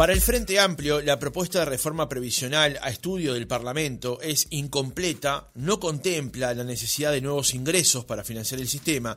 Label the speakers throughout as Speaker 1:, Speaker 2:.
Speaker 1: Para el Frente Amplio, la propuesta de reforma previsional a estudio del Parlamento es incompleta, no contempla la necesidad de nuevos ingresos para financiar el sistema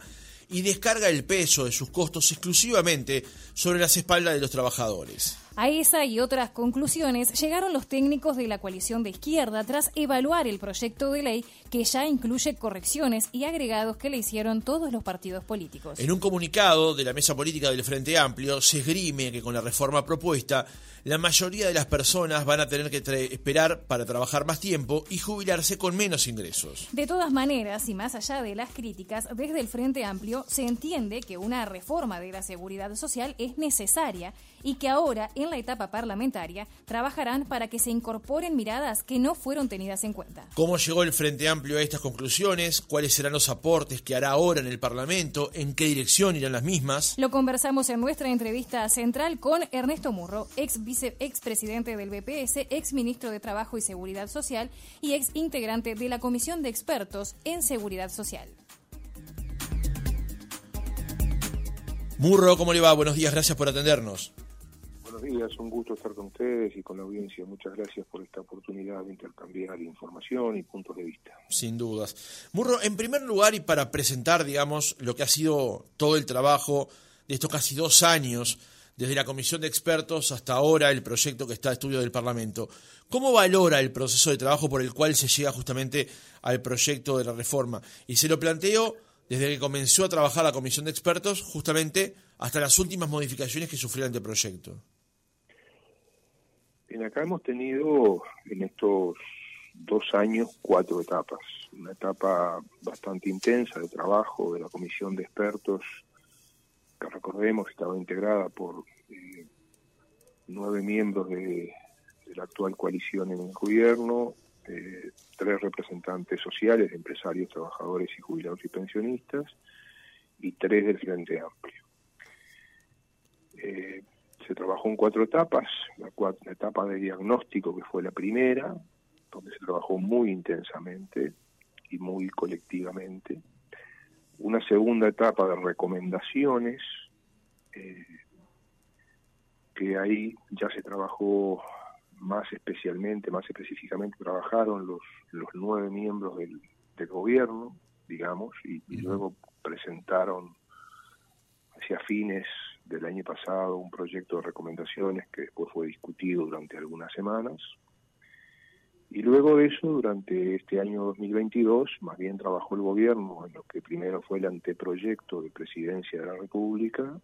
Speaker 1: y descarga el peso de sus costos exclusivamente sobre las espaldas de los trabajadores.
Speaker 2: A esa y otras conclusiones llegaron los técnicos de la coalición de izquierda tras evaluar el proyecto de ley que ya incluye correcciones y agregados que le hicieron todos los partidos políticos.
Speaker 1: En un comunicado de la mesa política del Frente Amplio se esgrime que con la reforma propuesta la mayoría de las personas van a tener que esperar para trabajar más tiempo y jubilarse con menos ingresos.
Speaker 2: De todas maneras, y más allá de las críticas, desde el Frente Amplio se entiende que una reforma de la seguridad social es necesaria y que ahora, en la etapa parlamentaria, trabajarán para que se incorporen miradas que no fueron tenidas en cuenta.
Speaker 1: ¿Cómo llegó el Frente Amplio a estas conclusiones? ¿Cuáles serán los aportes que hará ahora en el Parlamento? ¿En qué dirección irán las mismas?
Speaker 2: Lo conversamos en nuestra entrevista central con Ernesto Murro, ex, vice, ex presidente del BPS, ex ministro de Trabajo y Seguridad Social y ex integrante de la Comisión de Expertos en Seguridad Social.
Speaker 1: Murro, ¿cómo le va? Buenos días, gracias por atendernos
Speaker 3: días, un gusto estar con ustedes y con la audiencia. Muchas gracias por esta oportunidad de intercambiar información y puntos de vista.
Speaker 1: Sin dudas. Murro, en primer lugar y para presentar, digamos, lo que ha sido todo el trabajo de estos casi dos años, desde la comisión de expertos hasta ahora el proyecto que está a estudio del Parlamento, ¿cómo valora el proceso de trabajo por el cual se llega justamente al proyecto de la reforma? Y se lo planteo desde que comenzó a trabajar la comisión de expertos justamente hasta las últimas modificaciones que sufrió el anteproyecto.
Speaker 3: En acá hemos tenido en estos dos años cuatro etapas. Una etapa bastante intensa de trabajo de la comisión de expertos, que recordemos estaba integrada por eh, nueve miembros de, la actual coalición en el gobierno, eh, tres representantes sociales, empresarios, trabajadores y jubilados y pensionistas, y tres del Frente Amplio. Eh, se trabajó en cuatro etapas, la, etapa de diagnóstico que fue la primera, donde se trabajó muy intensamente y muy colectivamente, una segunda etapa de recomendaciones, eh, que ahí ya se trabajó más especialmente, más específicamente, trabajaron los, los nueve miembros del, gobierno, digamos, y, y luego presentaron hacia fines del año pasado un proyecto de recomendaciones que después fue discutido durante algunas semanas. Y luego de eso, durante este año 2022, más bien trabajó el gobierno en lo que primero fue el anteproyecto de presidencia de la República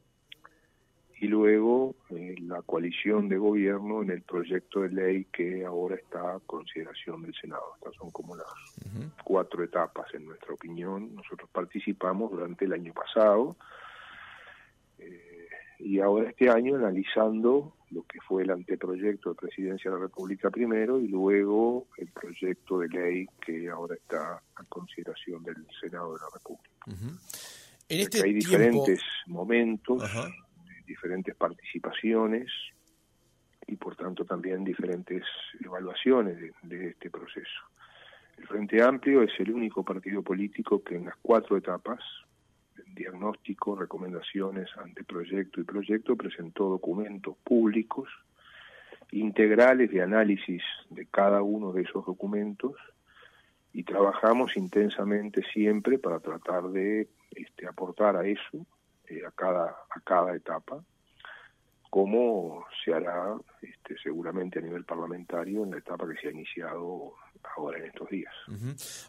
Speaker 3: y luego eh, la coalición de gobierno en el proyecto de ley que ahora está a consideración del Senado. Estas son como las cuatro etapas en nuestra opinión. Nosotros participamos durante el año pasado y ahora este año analizando lo que fue el anteproyecto de Presidencia de la República primero y luego el proyecto de ley que ahora está a consideración del Senado de la República. en este hay diferentes momentos, diferentes participaciones y por tanto también diferentes evaluaciones de este proceso. El Frente Amplio es el único partido político que en las cuatro etapas diagnóstico, recomendaciones, anteproyecto y proyecto, presentó documentos públicos integrales de análisis de cada uno de esos documentos y trabajamos intensamente siempre para tratar de este, aportar a eso, eh, a, cada, a cada etapa, como se hará este, seguramente a nivel parlamentario en la etapa que se ha iniciado ahora en estos días.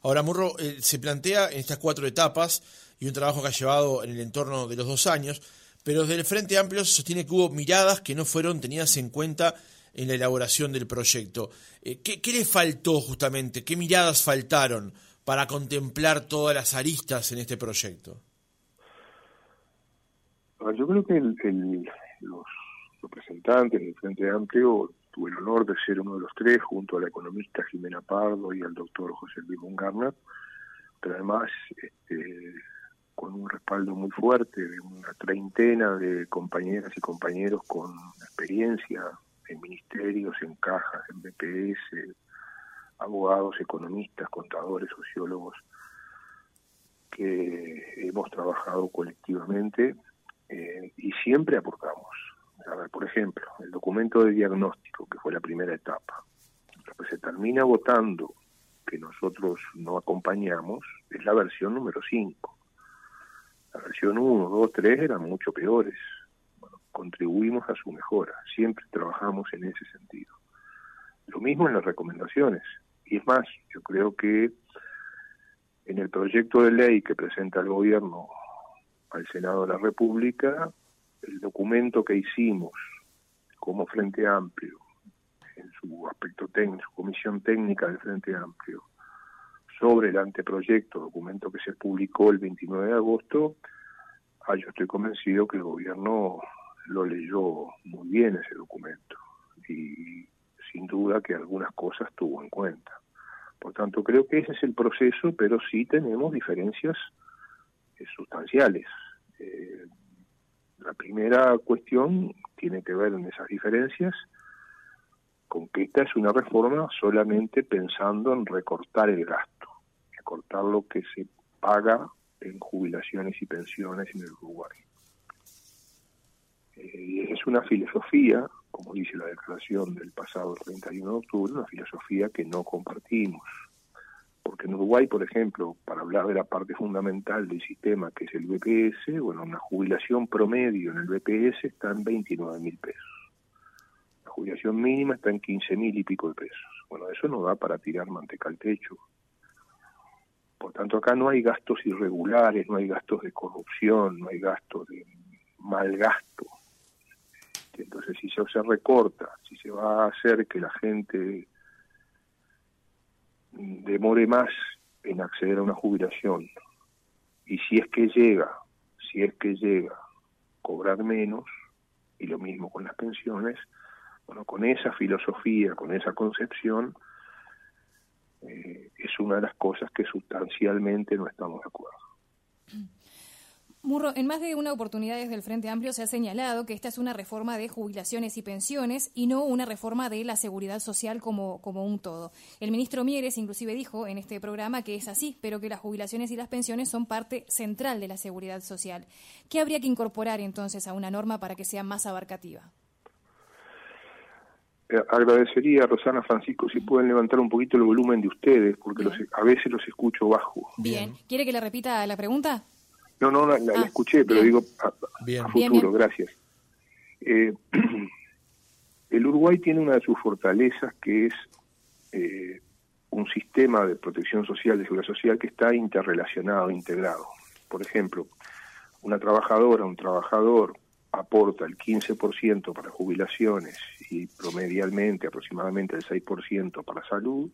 Speaker 1: Ahora, Murro, eh, se plantea en estas cuatro etapas y un trabajo que ha llevado en el entorno de los dos años, pero desde el Frente Amplio se sostiene que hubo miradas que no fueron tenidas en cuenta en la elaboración del proyecto. Eh, ¿qué, ¿Qué le faltó justamente? ¿Qué miradas faltaron para contemplar todas las aristas en este proyecto?
Speaker 3: Yo creo que los representantes del Frente Amplio tuve el honor de ser uno de los tres, junto a la economista Jimena Pardo y al doctor José Luis Bungarner, pero además este, con un respaldo muy fuerte de una treintena de compañeras y compañeros con experiencia en ministerios, en cajas, en BPS, abogados, economistas, contadores, sociólogos, que hemos trabajado colectivamente eh, y siempre aportamos A ver, por ejemplo, el documento de diagnóstico, que fue la primera etapa, lo que se termina votando, que nosotros no acompañamos, es la versión número 5. La versión 1, 2, 3 eran mucho peores. Bueno, contribuimos a su mejora, siempre trabajamos en ese sentido. Lo mismo en las recomendaciones. Y es más, yo creo que en el proyecto de ley que presenta el gobierno al Senado de la República, el documento que hicimos como Frente Amplio, en su aspecto técnico, su comisión técnica del Frente Amplio, sobre el anteproyecto, documento que se publicó el 29 de agosto, ah, yo estoy convencido que el gobierno lo leyó muy bien ese documento y sin duda que algunas cosas tuvo en cuenta. Por tanto, creo que ese es el proceso, pero sí tenemos diferencias eh, sustanciales. Primera cuestión tiene que ver en esas diferencias con que esta es una reforma solamente pensando en recortar el gasto, recortar lo que se paga en jubilaciones y pensiones en el Uruguay. Eh, es una filosofía, como dice la declaración del pasado 31 de octubre, una filosofía que no compartimos. Porque en Uruguay, por ejemplo, para hablar de la parte fundamental del sistema, que es el BPS, bueno, una jubilación promedio en el BPS está en 29 mil pesos. La jubilación mínima está en 15 mil y pico de pesos. Bueno, eso no da para tirar manteca al techo. Por tanto, acá no hay gastos irregulares, no hay gastos de corrupción, no hay gastos de mal gasto. Entonces, si se, recorta, si se va a hacer que la gente demore más en acceder a una jubilación y si es que llega, si es que llega cobrar menos y lo mismo con las pensiones, bueno, con esa filosofía, con esa concepción, eh, es una de las cosas que sustancialmente no estamos de acuerdo.
Speaker 2: Murro, en más de una oportunidad desde el Frente Amplio se ha señalado que esta es una reforma de jubilaciones y pensiones y no una reforma de la seguridad social como, como un todo. El ministro Mieres inclusive dijo en este programa que es así, pero que las jubilaciones y las pensiones son parte central de la seguridad social. ¿Qué habría que incorporar entonces a una norma para que sea más abarcativa?
Speaker 3: Eh, agradecería a Rosana Francisco si pueden levantar un poquito el volumen de ustedes, porque a veces los escucho bajo.
Speaker 2: Bien. ¿Quiere que le repita la pregunta?
Speaker 3: No, no, la, ah, escuché, pero digo a, futuro, gracias. Eh, el Uruguay tiene una de sus fortalezas que es eh, un sistema de protección social, de seguridad social que está interrelacionado, integrado. Por ejemplo, una trabajadora, un trabajador aporta el 15% para jubilaciones y promedialmente aproximadamente el 6% para salud,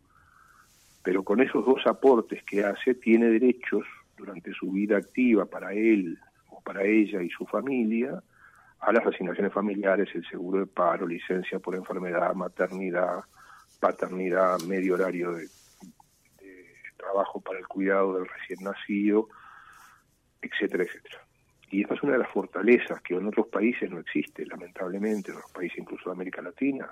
Speaker 3: pero con esos dos aportes que hace tiene derechos durante su vida activa para él o para ella y su familia a las asignaciones familiares, el seguro de paro, licencia por enfermedad, maternidad, paternidad, medio horario de, trabajo para el cuidado del recién nacido, etcétera, etcétera. Y esta es una de las fortalezas que en otros países no existe, lamentablemente, en otros países incluso de América Latina.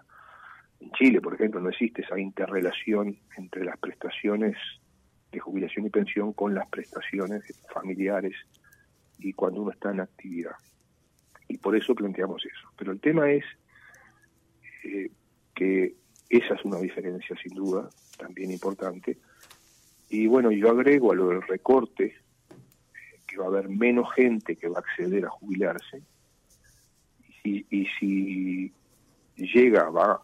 Speaker 3: En Chile, por ejemplo, no existe esa interrelación entre las prestaciones de jubilación y pensión con las prestaciones familiares y cuando uno está en actividad. Y por eso planteamos eso. Pero el tema es eh, que esa es una diferencia sin duda, también importante. Y bueno, yo agrego a lo del recorte, que va a haber menos gente que va a acceder a jubilarse. Y, y si llega, va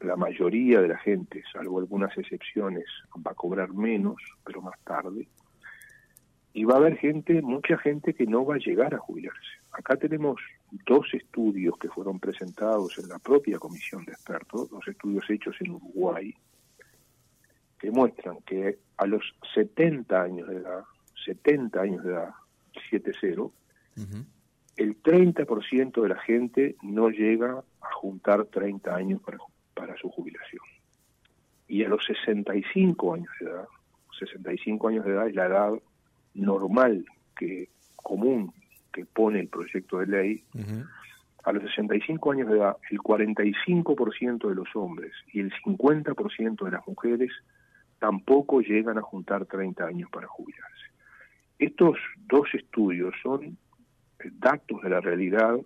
Speaker 3: la mayoría de la gente, salvo algunas excepciones, va a cobrar menos, pero más tarde. Y va a haber gente, mucha gente que no va a llegar a jubilarse. Acá tenemos dos estudios que fueron presentados en la propia comisión de expertos, dos estudios hechos en Uruguay, que muestran que a los 70 años de edad, 70 años de edad, 7-0, el 30% de la gente no llega a juntar 30 años para para su jubilación. Y a los 65 años de edad, 65 años de edad es la edad normal, que común, que pone el proyecto de ley, a los 65 años de edad, el 45% de los hombres y el 50% de las mujeres tampoco llegan a juntar 30 años para jubilarse. Estos dos estudios son datos de la realidad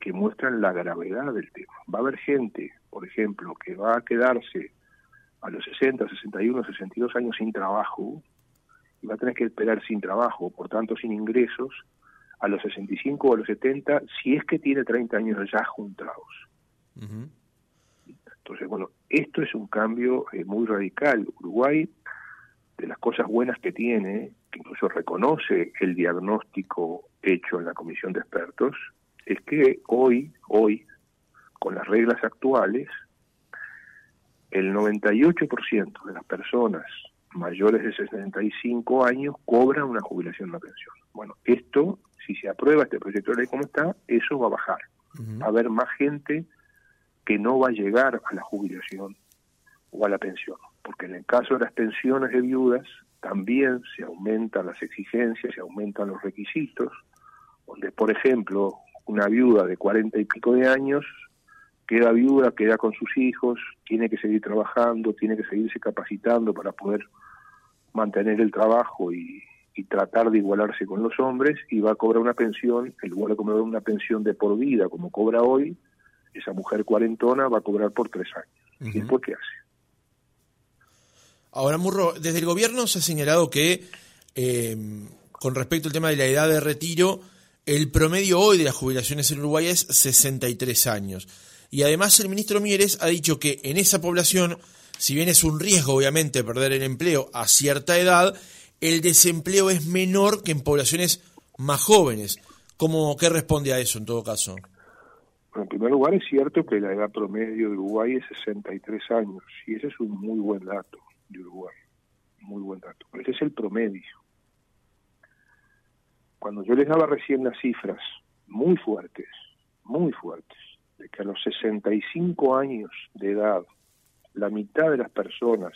Speaker 3: que muestran la gravedad del tema. Va a haber gente, por ejemplo, que va a quedarse a los 60, 61, 62 años sin trabajo y va a tener que esperar sin trabajo, por tanto sin ingresos, a los 65 o a los 70, si es que tiene 30 años ya juntados. Entonces, bueno, esto es un cambio eh, muy radical. Uruguay, de las cosas buenas que tiene, que incluso reconoce el diagnóstico hecho en la comisión de expertos, es que hoy, hoy, con las reglas actuales, el 98% de las personas mayores de 65 años cobran una jubilación, una pensión. Bueno, esto, si se aprueba este proyecto de ley como está, eso va a bajar. Va a haber más gente que no va a llegar a la jubilación o a la pensión, porque en el caso de las pensiones de viudas también se aumentan las exigencias, se aumentan los requisitos, donde por ejemplo una viuda de cuarenta y pico de años queda viuda, queda con sus hijos, tiene que seguir trabajando, tiene que seguirse capacitando para poder mantener el trabajo y, tratar de igualarse con los hombres y va a cobrar una pensión, en lugar de cobrar una pensión de por vida como cobra hoy, esa mujer cuarentona va a cobrar por tres años. ¿Y después qué hace?
Speaker 1: Ahora, Murro, desde el gobierno se ha señalado que eh, con respecto al tema de la edad de retiro, el promedio hoy de las jubilaciones en Uruguay es 63 años. Y además el ministro Mieres ha dicho que en esa población, si bien es un riesgo obviamente perder el empleo a cierta edad, el desempleo es menor que en poblaciones más jóvenes. ¿Cómo, ¿Qué responde a eso en todo caso?
Speaker 3: en primer lugar es cierto que la edad promedio de Uruguay es 63 años y ese es un muy buen dato de Uruguay, muy buen dato. Pero ese es el promedio. Cuando yo les daba recién las cifras muy fuertes, muy fuertes, de que a los 65 años de edad la mitad de las personas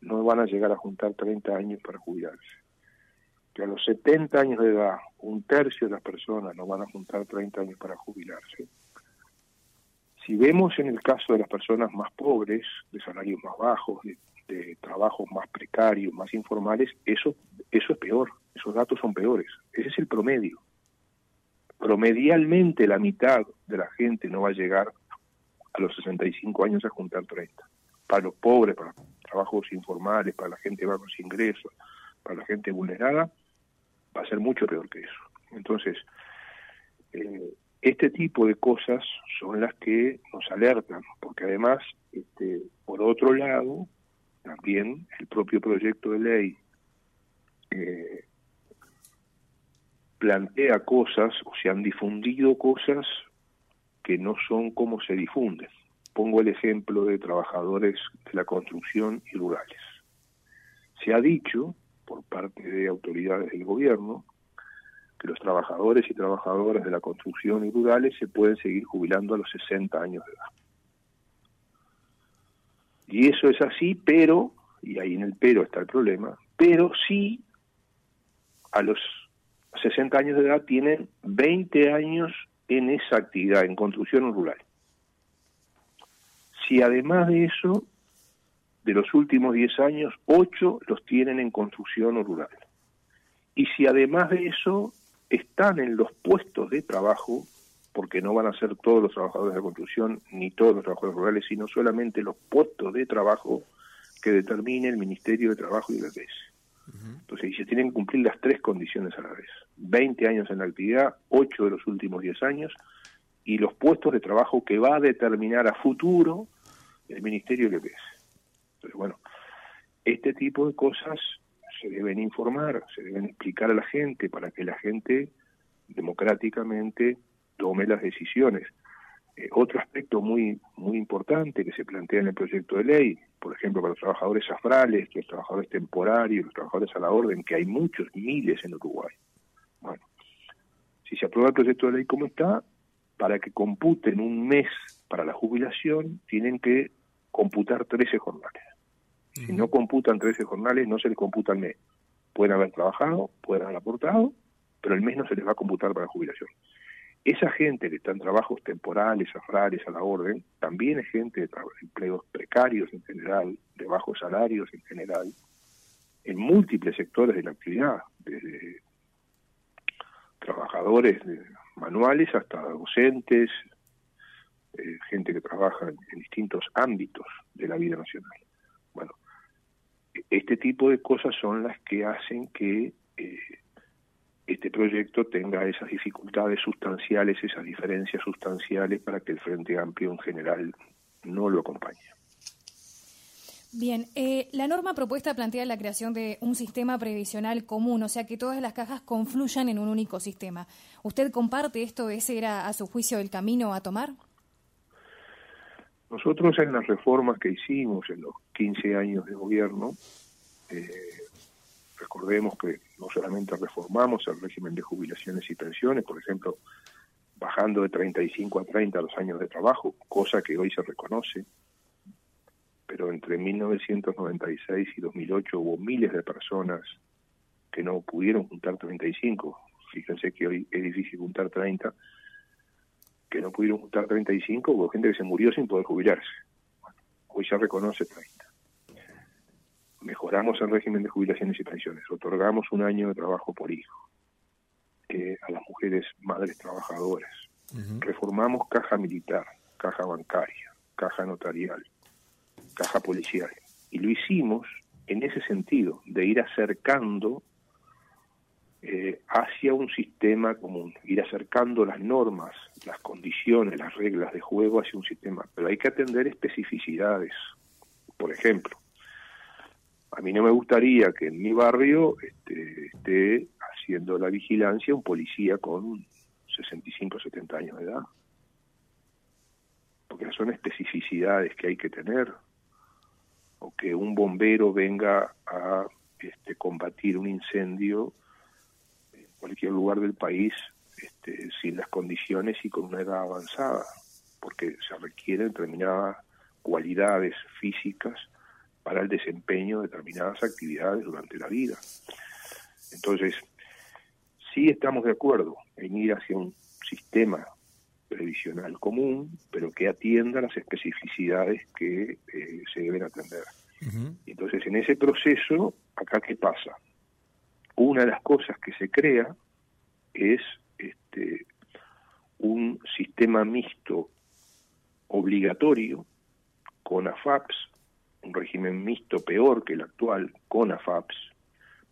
Speaker 3: no van a llegar a juntar 30 años para jubilarse, que a los 70 años de edad un tercio de las personas no van a juntar 30 años para jubilarse. Si vemos en el caso de las personas más pobres, de salarios más bajos, de, trabajos más precarios, más informales, eso, eso es peor, esos datos son peores. Ese es el promedio promedialmente la mitad de la gente no va a llegar a los 65 años a juntar 30. Para los pobres, para trabajos informales, para la gente bajos ingresos, para la gente vulnerada, va a ser mucho peor que eso. Entonces, eh, este tipo de cosas son las que nos alertan, porque además, este, por otro lado, también el propio proyecto de ley eh, plantea cosas o se han difundido cosas que no son como se difunden. Pongo el ejemplo de trabajadores de la construcción y rurales. Se ha dicho por parte de autoridades del gobierno que los trabajadores y trabajadoras de la construcción y rurales se pueden seguir jubilando a los 60 años de edad. Y eso es así, pero, y ahí en el pero está el problema, pero sí a los 60 años de edad tienen 20 años en esa actividad, en construcción rural. Si además de eso, de los últimos 10 años, 8 los tienen en construcción rural. Y si además de eso están en los puestos de trabajo, porque no van a ser todos los trabajadores de construcción ni todos los trabajadores rurales, sino solamente los puestos de trabajo que determine el Ministerio de Trabajo y la Entonces, se tienen que cumplir las tres condiciones a la vez. 20 años en la actividad, 8 de los últimos 10 años, y los puestos de trabajo que va a determinar a futuro el Ministerio de EPS. Entonces, bueno, este tipo de cosas se deben informar, se deben explicar a la gente para que la gente democráticamente tome las decisiones. Eh, otro aspecto muy muy importante que se plantea en el proyecto de ley, por ejemplo, para los trabajadores afrales, los trabajadores temporarios, los trabajadores a la orden, que hay muchos, miles en Uruguay. Bueno, si se aprueba el proyecto de ley como está, para que computen un mes para la jubilación, tienen que computar 13 jornales. Si no computan 13 jornales, no se les computa el mes. Pueden haber trabajado, pueden haber aportado, pero el mes no se les va a computar para la jubilación. Esa gente que está en trabajos temporales, afrales, a la orden, también es gente de empleos precarios en general, de bajos salarios en general, en múltiples sectores de la actividad, desde trabajadores manuales hasta docentes, eh, gente que trabaja en, distintos ámbitos de la vida nacional. Bueno, este tipo de cosas son las que hacen que eh, este proyecto tenga esas dificultades sustanciales, esas diferencias sustanciales para que el Frente Amplio en general no lo acompañe.
Speaker 2: Bien, eh, la norma propuesta plantea la creación de un sistema previsional común, o sea que todas las cajas confluyan en un único sistema. ¿Usted comparte esto? ¿Ese era, a su juicio, el camino a tomar?
Speaker 3: Nosotros en las reformas que hicimos en los 15 años de gobierno, eh, recordemos que no solamente reformamos el régimen de jubilaciones y pensiones, por ejemplo, bajando de 35 a 30 los años de trabajo, cosa que hoy se reconoce, pero entre 1996 y 2008 hubo miles de personas que no pudieron juntar 35. Fíjense que hoy es difícil juntar 30, que no pudieron juntar 35, hubo gente que se murió sin poder jubilarse. hoy se reconoce 30. Mejoramos el régimen de jubilaciones y pensiones, otorgamos un año de trabajo por hijo eh, a las mujeres madres trabajadoras, reformamos caja militar, caja bancaria, caja notarial, caja policial. Y lo hicimos en ese sentido, de ir acercando eh, hacia un sistema común, ir acercando las normas, las condiciones, las reglas de juego hacia un sistema. Pero hay que atender especificidades. Por ejemplo, a mí no me gustaría que en mi barrio este, esté haciendo la vigilancia un policía con 65 o 70 años de edad. Porque son especificidades que hay que tener. O que un bombero venga a este, combatir un incendio cualquier lugar del país este, sin las condiciones y con una edad avanzada, porque se requieren determinadas cualidades físicas para el desempeño de determinadas actividades durante la vida. Entonces, sí estamos de acuerdo en ir hacia un sistema previsional común, pero que atienda las especificidades que eh, se deben atender. Entonces, en ese proceso, acá qué pasa? una de las cosas que se crea es este, un sistema mixto obligatorio con AFAPS, un régimen mixto peor que el actual con AFAPS,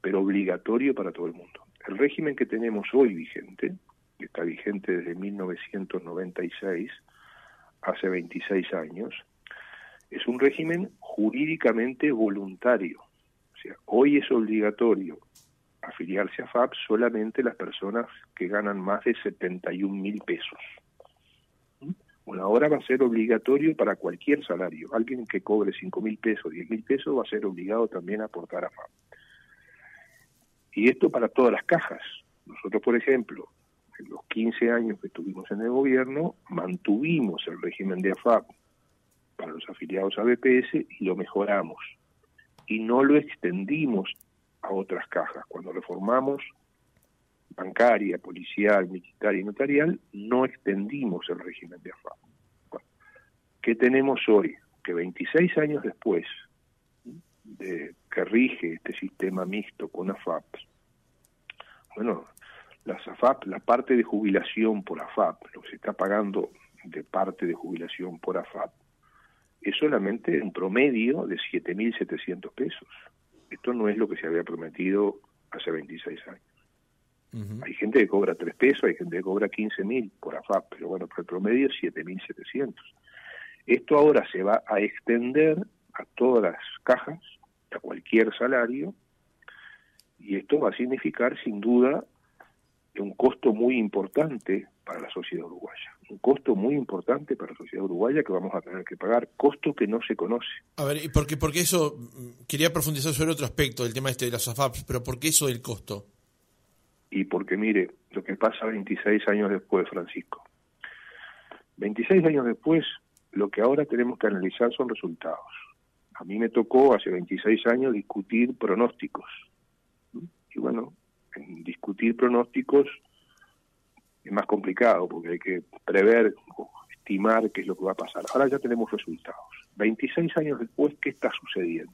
Speaker 3: pero obligatorio para todo el mundo. El régimen que tenemos hoy vigente, que está vigente desde 1996, hace 26 años, es un régimen jurídicamente voluntario. O sea, hoy es obligatorio afiliarse a FAP solamente las personas que ganan más de 71 mil pesos. Bueno, ahora va a ser obligatorio para cualquier salario. Alguien que cobre 5 mil pesos, 10 mil pesos, va a ser obligado también a aportar a. Y esto para todas las cajas. Nosotros, por ejemplo, en los 15 años que estuvimos en el gobierno, mantuvimos el régimen de AFAP para los afiliados a BPS y lo mejoramos. Y no lo extendimos a otras cajas. Cuando reformamos bancaria, policial, militar y notarial, no extendimos el régimen de AFAP. ¿Qué tenemos hoy? Que 26 años después de que rige este sistema mixto con AFAP, bueno, las AFAP, la parte de jubilación por AFAP, lo que se está pagando de parte de jubilación por AFAP, es solamente un promedio de 7.700 pesos. Esto no es lo que se había prometido hace 26 años. Hay gente que cobra 3 pesos, hay gente que cobra 15 mil por AFAP, pero bueno, por el promedio es 7.700. Esto ahora se va a extender a todas las cajas, a cualquier salario, y esto va a significar sin duda un costo muy importante para la sociedad uruguaya. Un costo muy importante para la sociedad uruguaya que vamos a tener que pagar, costo que no se conoce.
Speaker 1: A ver, porque, porque eso, mm, quería profundizar sobre otro aspecto del tema este de las AFAPs, pero ¿por qué eso del costo?
Speaker 3: Y porque mire, lo que pasa 26 años después, Francisco. 26 años después, lo que ahora tenemos que analizar son resultados. A mí me tocó hace 26 años discutir pronósticos. Y bueno, en discutir pronósticos es más complicado porque hay que prever o estimar qué es lo que va a pasar. Ahora ya tenemos resultados. 26 años después, ¿qué está sucediendo?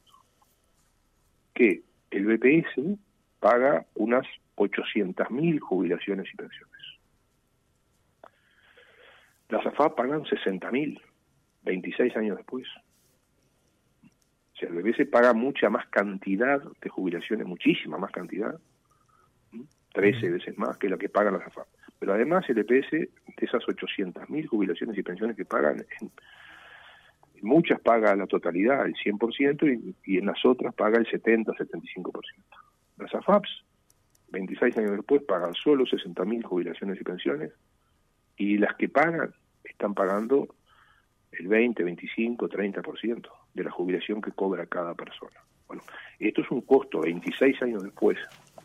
Speaker 3: Que el BPS paga unas 800.000 jubilaciones y pensiones. Las AFAP pagan 60.000, 26 años después. O sea, el BPS paga mucha más cantidad de jubilaciones, muchísima más cantidad, 13 veces más que la que pagan las AFAP. Pero además el EPS, de esas 800.000 jubilaciones y pensiones que pagan, en, muchas paga la totalidad, el 100%, y, y en las otras paga el 70, 75%. Las AFAPs, 26 años después, pagan solo 60.000 jubilaciones y pensiones, y las que pagan están pagando el 20, 25, 30% de la jubilación que cobra cada persona. Bueno, esto es un costo 26 años después,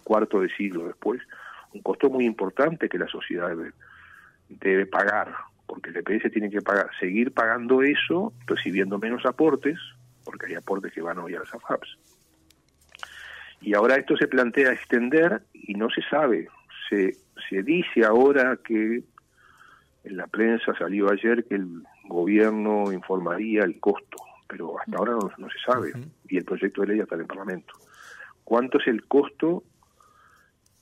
Speaker 3: cuarto de siglo después, un costo muy importante que la sociedad debe, debe pagar, porque el EPS tiene que pagar, seguir pagando eso, recibiendo menos aportes, porque hay aportes que van hoy a las AFAPs. Y ahora esto se plantea extender y no se sabe. Se, se dice ahora que en la prensa salió ayer que el gobierno informaría el costo, pero hasta ahora no, no se sabe y el proyecto de ley está en el Parlamento. ¿Cuánto es el costo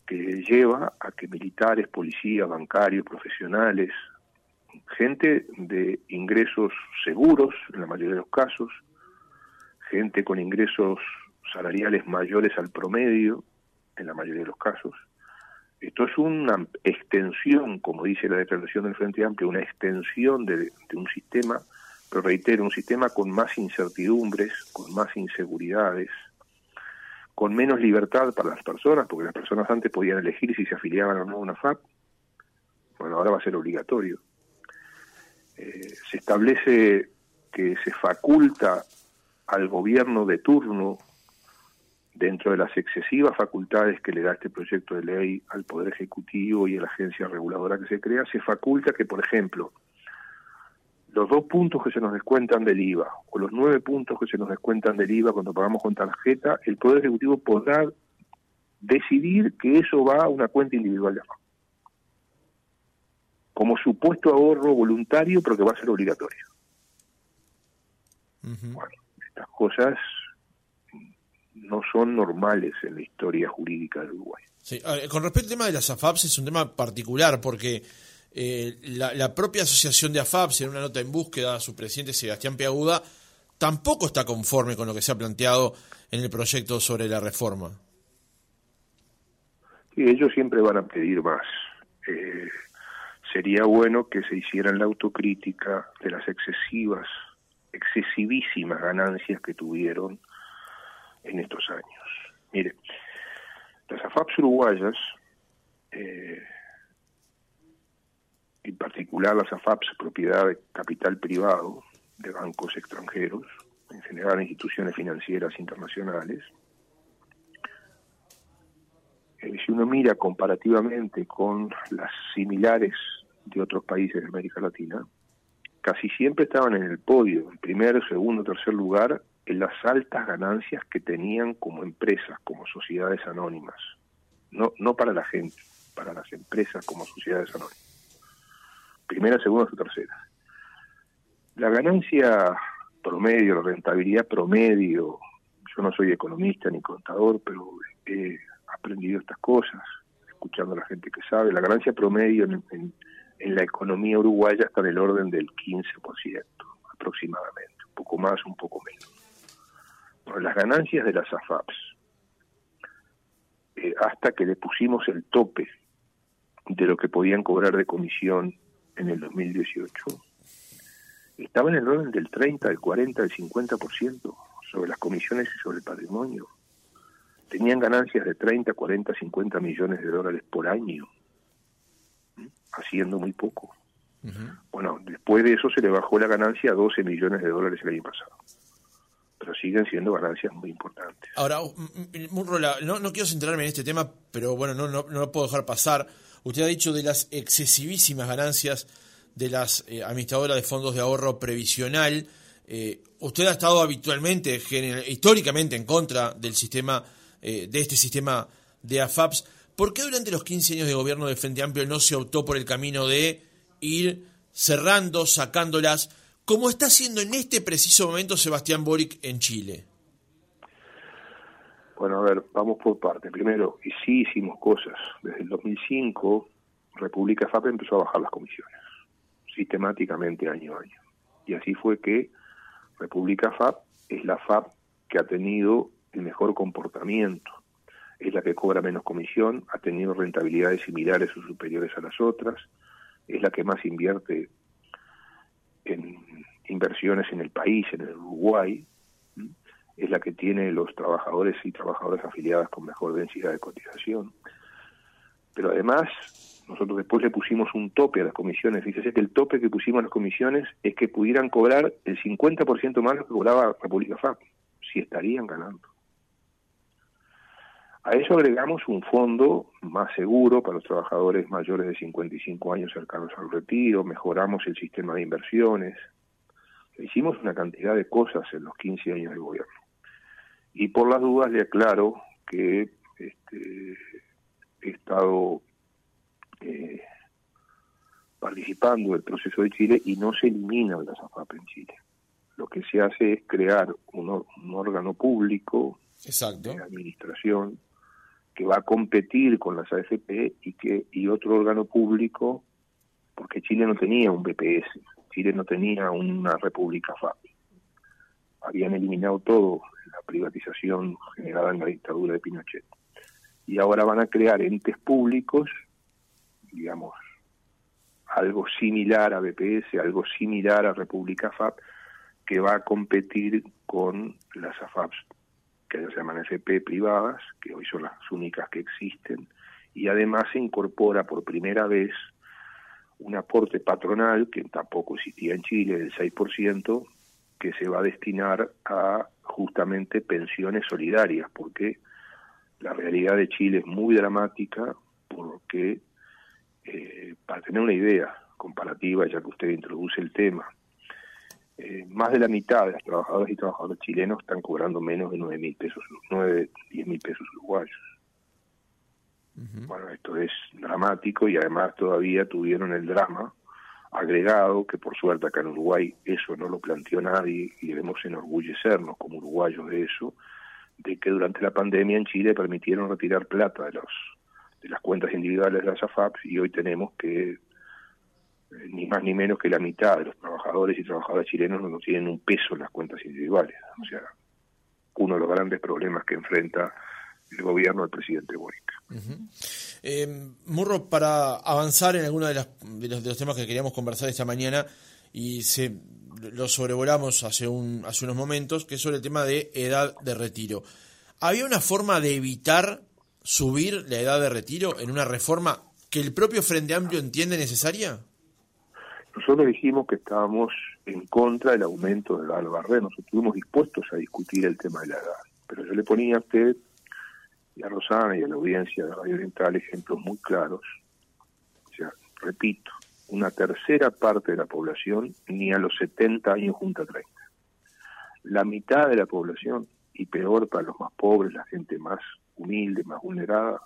Speaker 3: que lleva a que militares, policías, bancarios, profesionales, gente de ingresos seguros en la mayoría de los casos, gente con ingresos salariales mayores al promedio en la mayoría de los casos. Esto es una extensión, como dice la declaración del Frente Amplio, una extensión de, un sistema, pero reitero, un sistema con más incertidumbres, con más inseguridades, con menos libertad para las personas, porque las personas antes podían elegir si se afiliaban o no a una FAP, bueno, ahora va a ser obligatorio. Eh, se establece que se faculta al gobierno de turno, dentro de las excesivas facultades que le da este proyecto de ley al Poder Ejecutivo y a la agencia reguladora que se crea, se faculta que, por ejemplo, los dos puntos que se nos descuentan del IVA o los nueve puntos que se nos descuentan del IVA cuando pagamos con tarjeta, el Poder Ejecutivo podrá decidir que eso va a una cuenta individual de ahorro. Como supuesto ahorro voluntario, pero que va a ser obligatorio. Bueno, estas cosas no son normales en la historia jurídica del Uruguay.
Speaker 1: Sí. con respecto al tema de las AFAPs, es un tema particular porque eh, la, propia asociación de AFAPS, en una nota en búsqueda, su presidente Sebastián Piaguda, tampoco está conforme con lo que se ha planteado en el proyecto sobre la reforma.
Speaker 3: Y ellos siempre van a pedir más. Eh, sería bueno que se hicieran la autocrítica de las excesivas, excesivísimas ganancias que tuvieron en estos años. Mire, las AFAPs uruguayas eh, en particular las AFAPs, propiedad de capital privado de bancos extranjeros, en general instituciones financieras internacionales. Eh, si uno mira comparativamente con las similares de otros países de América Latina, casi siempre estaban en el podio, en primer, segundo, tercer lugar, en las altas ganancias que tenían como empresas, como sociedades anónimas. No, no para la gente, para las empresas como sociedades anónimas primera, segunda o tercera. La ganancia promedio, la rentabilidad promedio, yo no soy economista ni contador, pero he aprendido estas cosas, escuchando a la gente que sabe, la ganancia promedio en, la economía uruguaya está en el orden del 15% aproximadamente, un poco más, un poco menos. Las ganancias de las AFAPs, eh, hasta que le pusimos el tope de lo que podían cobrar de comisión en el 2018 estaba en el orden del 30, del 40, del 50% sobre las comisiones y sobre el patrimonio. Tenían ganancias de 30, 40, 50 millones de dólares por año, haciendo muy poco. Bueno, después de eso se le bajó la ganancia a 12 millones de dólares el año pasado. Pero siguen siendo ganancias muy importantes.
Speaker 1: Ahora, Murrola, no, no quiero centrarme en este tema, pero bueno, no, no, no lo puedo dejar pasar. Usted ha dicho de las excesivísimas ganancias de las eh, administradoras de fondos de ahorro previsional. Eh, usted ha estado habitualmente, históricamente, en contra del sistema, eh, de este sistema de AFAPS. ¿Por qué durante los 15 años de gobierno de Frente Amplio no se optó por el camino de ir cerrando, sacándolas, como está haciendo en este preciso momento Sebastián Boric en Chile?
Speaker 3: Bueno, a ver, vamos por parte. Primero, y sí hicimos cosas. Desde el 2005, República FAP empezó a bajar las comisiones. sistemáticamente año a año. Y así fue que República FAP es la FAP que ha tenido el mejor comportamiento, es la que cobra menos comisión, ha tenido rentabilidades similares o superiores a las otras, es la que más invierte en inversiones en el país, en el Uruguay, es la que tiene los trabajadores y trabajadoras afiliadas con mejor densidad de cotización. Pero además, nosotros después le pusimos un tope a las comisiones. Fíjese que el tope que pusimos a las comisiones es que pudieran cobrar el 50% más lo que cobraba República FAP, si estarían ganando. A eso agregamos un fondo más seguro para los trabajadores mayores de 55 años cercanos al retiro, mejoramos el sistema de inversiones, hicimos una cantidad de cosas en los 15 años de gobierno. Y por las dudas le aclaro que este, he estado eh, participando del proceso de Chile y no se elimina la SAFAP en Chile. Lo que se hace es crear un, órgano público de administración que va a competir con las AFP y que y otro órgano público porque Chile no tenía un BPS, Chile no tenía una república FAP. Habían eliminado todo la privatización generada en la dictadura de Pinochet. Y ahora van a crear entes públicos, digamos, algo similar a BPS, algo similar a República FAP, que va a competir con las AFAPs que se llaman FP privadas, que hoy son las únicas que existen, y además se incorpora por primera vez un aporte patronal, que tampoco existía en Chile, del 6%, que se va a destinar a justamente pensiones solidarias, porque la realidad de Chile es muy dramática, porque, eh, para tener una idea comparativa, ya que usted introduce el tema, eh, más de la mitad de las trabajadoras y trabajadores chilenos están cobrando menos de 9 mil pesos, 9, 10 mil pesos uruguayos. Bueno, esto es dramático y además todavía tuvieron el drama agregado, que por suerte acá en Uruguay eso no lo planteó nadie y debemos enorgullecernos como uruguayos de eso, de que durante la pandemia en Chile permitieron retirar plata de los de las cuentas individuales de las AFAPs y hoy tenemos que eh, ni más ni menos que la mitad de los trabajadores y trabajadoras chilenos no tienen un peso en las cuentas individuales. O sea, uno de los grandes problemas que enfrenta el gobierno del presidente Boric.
Speaker 1: Eh, Murro, para avanzar en alguno de, los, temas que queríamos conversar esta mañana, y se lo sobrevolamos hace, un, hace unos momentos, que es sobre el tema de edad de retiro. ¿Había una forma de evitar subir la edad de retiro en una reforma que el propio Frente Amplio entiende necesaria?
Speaker 3: Nosotros dijimos que estábamos en contra del aumento de la edad Nosotros estuvimos dispuestos a discutir el tema de la edad. Pero yo le ponía a usted y a Rosana y a la audiencia de Radio Oriental ejemplos muy claros. O sea, repito, una tercera parte de la población ni a los 70 años junta 30. La mitad de la población, y peor para los más pobres, la gente más humilde, más vulnerada,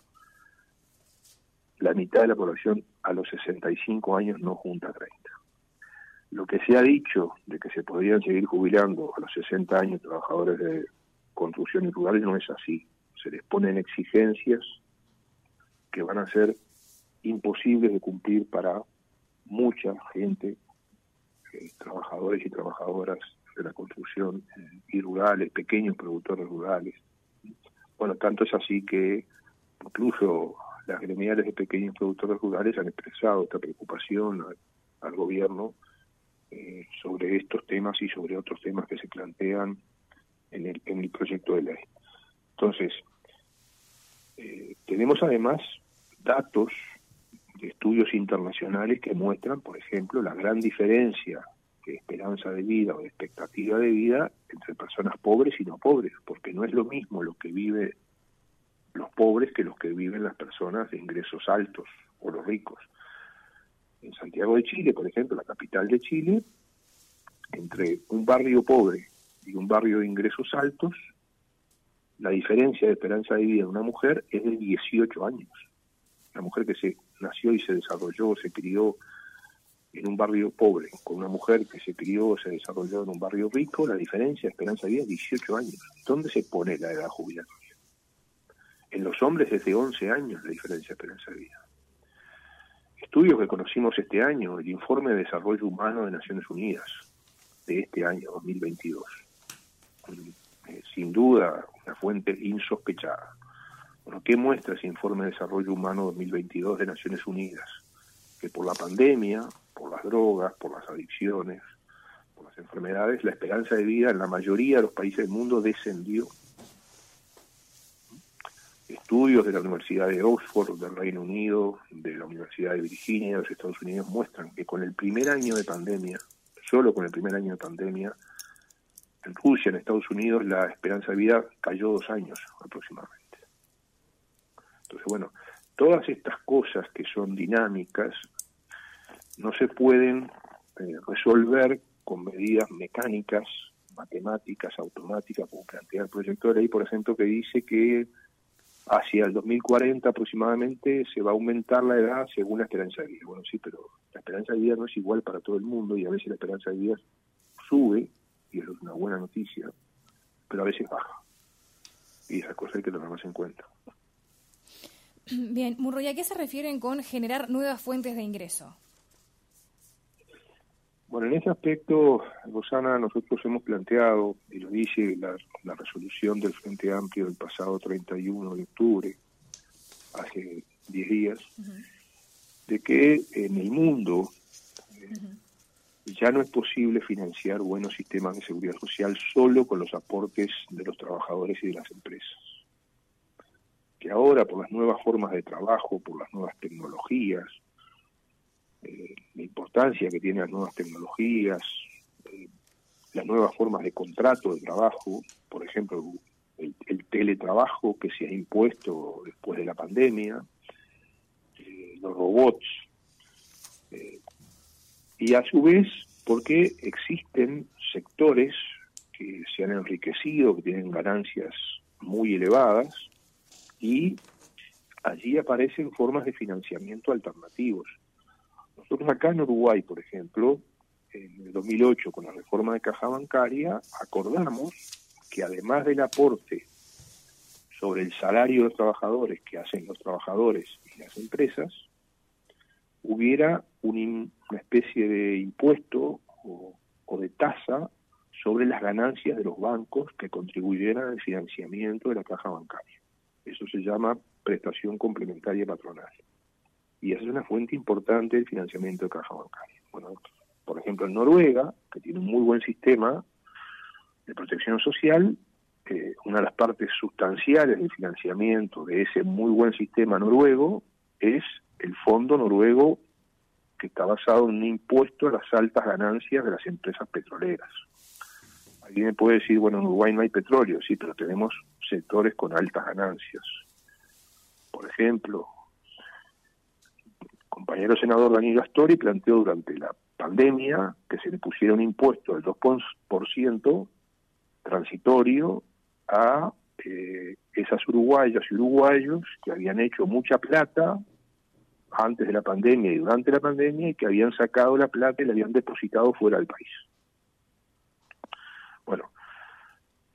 Speaker 3: la mitad de la población a los 65 años no junta 30. Lo que se ha dicho de que se podrían seguir jubilando a los 60 años trabajadores de construcciones rurales no es así. Se les ponen exigencias que van a ser imposibles de cumplir para mucha gente, eh, trabajadores y trabajadoras de la construcción y rurales, pequeños productores rurales. Bueno, tanto es así que incluso las gremiales de pequeños productores rurales han expresado esta preocupación al gobierno eh, sobre estos temas y sobre otros temas que se plantean en el, en el proyecto de ley. Entonces, eh, tenemos además datos de estudios internacionales que muestran, por ejemplo, la gran diferencia de esperanza de vida o de expectativa de vida entre personas pobres y no pobres, porque no es lo mismo lo que vive los pobres que los que viven las personas de ingresos altos o los ricos. En Santiago de Chile, por ejemplo, la capital de Chile, entre un barrio pobre y un barrio de ingresos altos, la diferencia de esperanza de vida de una mujer es de 18 años. Una mujer que se nació y se desarrolló, se crió en un barrio pobre, con una mujer que se crió, se desarrolló en un barrio rico, la diferencia de esperanza de vida es 18 años. ¿Dónde se pone la edad jubilatoria? En los hombres es de 11 años la diferencia de esperanza de vida estudios que conocimos este año, el informe de desarrollo humano de Naciones Unidas de este año 2022. Eh, sin duda, una fuente insospechada. Bueno, ¿qué muestra ese informe de desarrollo humano 2022 de Naciones Unidas? Que por la pandemia, por las drogas, por las adicciones, por las enfermedades, la esperanza de vida en la mayoría de los países del mundo descendió Estudios de la Universidad de Oxford, del Reino Unido, de la Universidad de Virginia, de los Estados Unidos, muestran que con el primer año de pandemia, solo con el primer año de pandemia, en Rusia, en Estados Unidos, la esperanza de vida cayó dos años aproximadamente. Entonces, bueno, todas estas cosas que son dinámicas no se pueden eh, resolver con medidas mecánicas, matemáticas, automáticas, como plantea el proyecto de ley, por ejemplo, que dice que hacia el 2040 aproximadamente se va a aumentar la edad según la esperanza de vida. Bueno, sí, pero la esperanza de vida no es igual para todo el mundo y a veces la esperanza de vida sube, y eso es una buena noticia, pero a veces baja. Y esas cosas hay que tenerlas en cuenta.
Speaker 2: Bien, Murro, ¿y a qué se refieren con generar nuevas fuentes de ingreso?
Speaker 3: Bueno, en ese aspecto, Rosana, nosotros hemos planteado, y lo dice la, resolución del Frente Amplio del pasado 31 de octubre, hace 10 días, de que en el mundo eh, ya no es posible financiar buenos sistemas de seguridad social solo con los aportes de los trabajadores y de las empresas. Que ahora, por las nuevas formas de trabajo, por las nuevas tecnologías, eh, la importancia que tienen las nuevas tecnologías, eh, las nuevas formas de contrato de trabajo, por ejemplo, el, teletrabajo que se ha impuesto después de la pandemia, eh, los robots, y a su vez porque existen sectores que se han enriquecido, que tienen ganancias muy elevadas, y allí aparecen formas de financiamiento alternativos. Nosotros acá en Uruguay, por ejemplo, en el 2008, con la reforma de caja bancaria, acordamos que además del aporte sobre el salario de los trabajadores que hacen los trabajadores y las empresas, hubiera una especie de impuesto o, de tasa sobre las ganancias de los bancos que contribuyeran al financiamiento de la caja bancaria. Eso se llama prestación complementaria patronal y esa es una fuente importante del financiamiento de caja bancaria. Bueno, por ejemplo, en Noruega, que tiene un muy buen sistema de protección social, una de las partes sustanciales del financiamiento de ese muy buen sistema noruego es el fondo noruego que está basado en un impuesto a las altas ganancias de las empresas petroleras. Alguien me puede decir, bueno, en Uruguay no hay petróleo, sí, pero tenemos sectores con altas ganancias. Por ejemplo, compañero senador Daniel Astori planteó durante la pandemia que se le pusiera un impuesto del 2% transitorio a eh, esas uruguayas y uruguayos que habían hecho mucha plata antes de la pandemia y durante la pandemia y que habían sacado la plata y la habían depositado fuera del país. Bueno,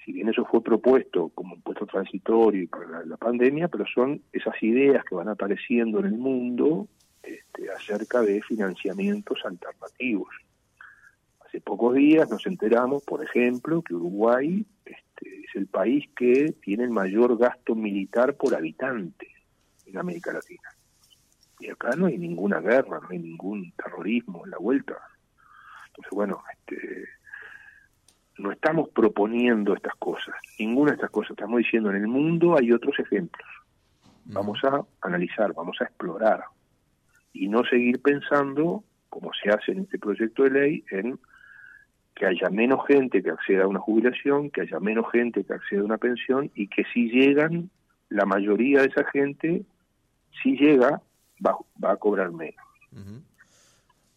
Speaker 3: si bien eso fue propuesto como impuesto transitorio para la pandemia, pero son esas ideas que van apareciendo en el mundo este, acerca de financiamientos alternativos. Hace pocos días nos enteramos, por ejemplo, que Uruguay este, es el país que tiene el mayor gasto militar por habitante en América Latina. Y acá no hay ninguna guerra, no hay ningún terrorismo en la vuelta. Entonces, bueno, este, no estamos proponiendo estas cosas, ninguna de estas cosas. Estamos diciendo, en el mundo hay otros ejemplos. Vamos a analizar, vamos a explorar, y no seguir pensando, como se hace en este proyecto de ley, en que haya menos gente que acceda a una jubilación, que haya menos gente que acceda a una pensión y que si llegan, la mayoría de esa gente, si llega, va, va a cobrar menos.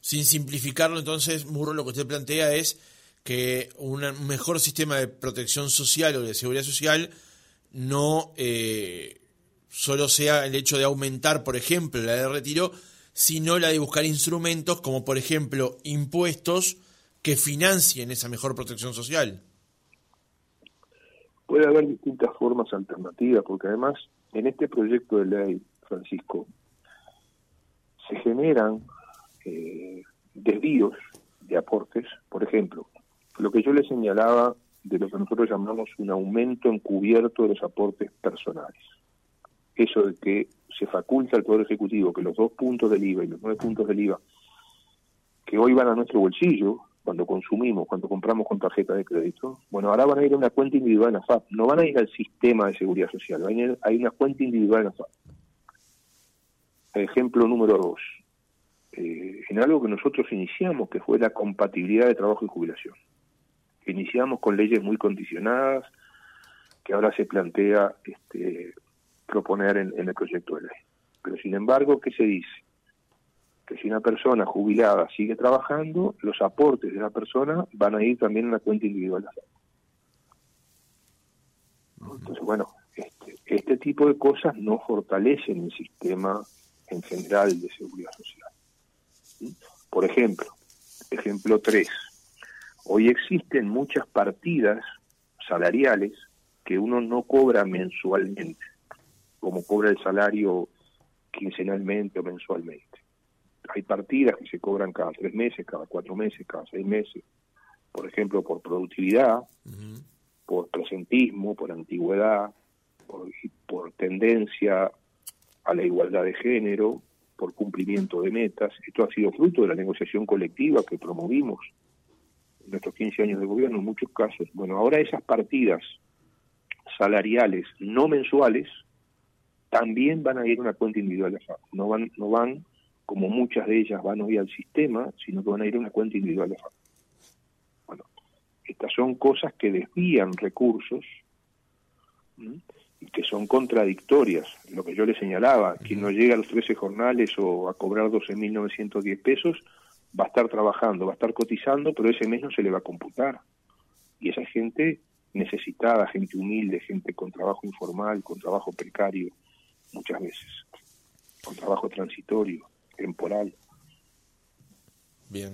Speaker 1: Sin simplificarlo, entonces, Murro, lo que usted plantea es que un mejor sistema de protección social o de seguridad social no eh, solo sea el hecho de aumentar, por ejemplo, la de retiro, sino la de buscar instrumentos como por ejemplo impuestos que financien esa mejor protección social.
Speaker 3: Puede haber distintas formas alternativas, porque además en este proyecto de ley, Francisco, se generan eh, desvíos de aportes, por ejemplo, lo que yo le señalaba de lo que nosotros llamamos un aumento encubierto de los aportes personales. Eso de que se faculta al Poder Ejecutivo que los dos puntos del IVA y los nueve puntos del IVA que hoy van a nuestro bolsillo cuando consumimos, cuando compramos con tarjeta de crédito, bueno, ahora van a ir a una cuenta individual en AFAP, no van a ir al sistema de seguridad social, hay una cuenta individual en AFAP. Ejemplo número dos, eh, en algo que nosotros iniciamos, que fue la compatibilidad de trabajo y jubilación. Iniciamos con leyes muy condicionadas, que ahora se plantea este, proponer en, el proyecto de ley. Pero sin embargo, ¿qué se dice? Que si una persona jubilada sigue trabajando, los aportes de la persona van a ir también a una cuenta individual. Entonces, bueno, este, este tipo de cosas no fortalecen el sistema en general de seguridad social. Por ejemplo, ejemplo 3, hoy existen muchas partidas salariales que uno no cobra mensualmente como cobra el salario quincenalmente o mensualmente. Hay partidas que se cobran cada tres meses, cada cuatro meses, cada seis meses, por ejemplo, por productividad, por presentismo, por antigüedad, por, por tendencia a la igualdad de género, por cumplimiento de metas. Esto ha sido fruto de la negociación colectiva que promovimos en nuestros 15 años de gobierno en muchos casos. Bueno, ahora esas partidas salariales no mensuales también van a ir a una cuenta individual de FAP. No van, no van, como muchas de ellas van hoy al sistema, sino que van a ir a una cuenta individual de FAP. Bueno, estas son cosas que desvían recursos que son contradictorias. Lo que yo le señalaba, quien no llega a los 13 jornales o a cobrar 12.910 pesos, va a estar trabajando, va a estar cotizando, pero ese mes no se le va a computar. Y esa gente necesitada, gente humilde, gente con trabajo informal, con trabajo precario, muchas veces, con trabajo transitorio, temporal.
Speaker 1: Bien.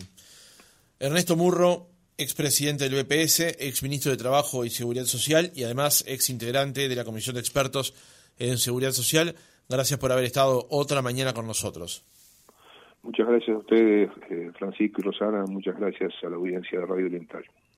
Speaker 1: Ernesto Murro, expresidente del BPS, exministro de Trabajo y Seguridad Social y además ex integrante de la Comisión de Expertos en Seguridad Social. Gracias por haber estado otra mañana con nosotros.
Speaker 3: Muchas gracias a ustedes, eh, Francisco y Rosana. Muchas gracias a la audiencia de Radio Oriental.